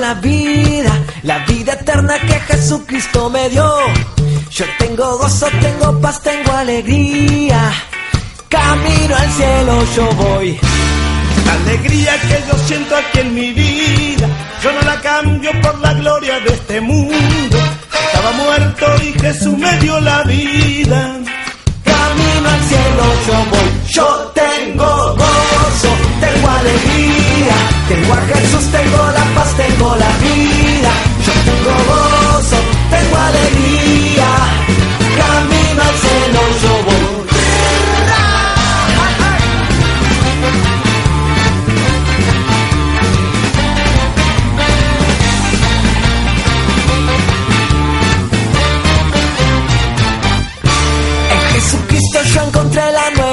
la vida, la vida eterna que Jesucristo me dio. Yo tengo gozo, tengo paz, tengo alegría. Camino al cielo yo voy. La alegría que yo siento aquí en mi vida, yo no la cambio por la gloria de este mundo. Estaba muerto y Jesús me dio la vida. Camino al cielo yo voy. Yo tengo gozo, tengo alegría. Tengo a Jesús, tengo la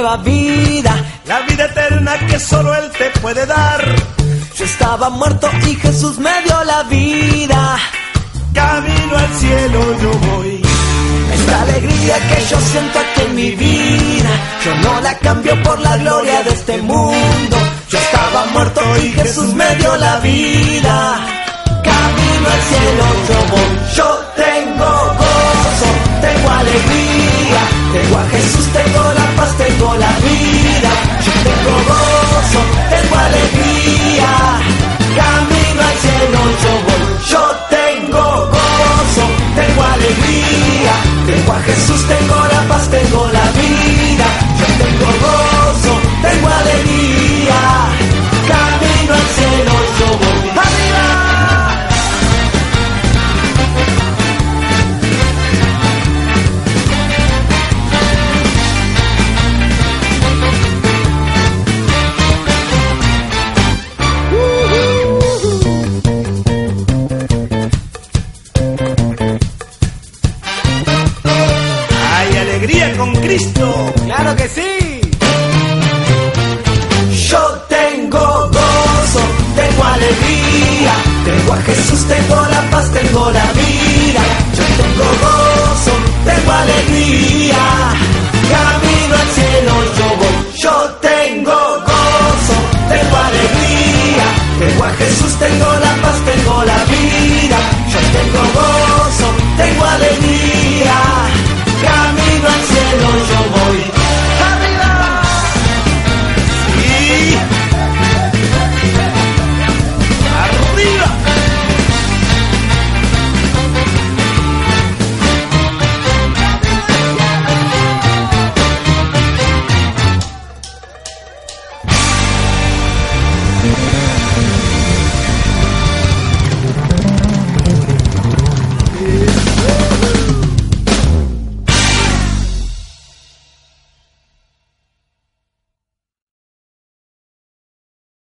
nueva vida. La vida eterna que solo Él te puede dar. Yo estaba muerto y Jesús me dio la vida. Camino al cielo yo voy. Esta alegría que yo siento aquí en mi vida, yo no la cambio por la gloria de este mundo. Yo estaba muerto y Jesús me dio la vida. Camino al cielo yo voy, yo tengo gozo, tengo alegría. Tengo a Jesús, alegría con Cristo. ¡Claro que sí! Yo tengo gozo, tengo alegría. Tengo a Jesús, tengo la paz, tengo la vida. Yo tengo gozo, tengo alegría. Camino al cielo yo voy. Yo tengo gozo, tengo alegría. Tengo a Jesús, tengo la paz,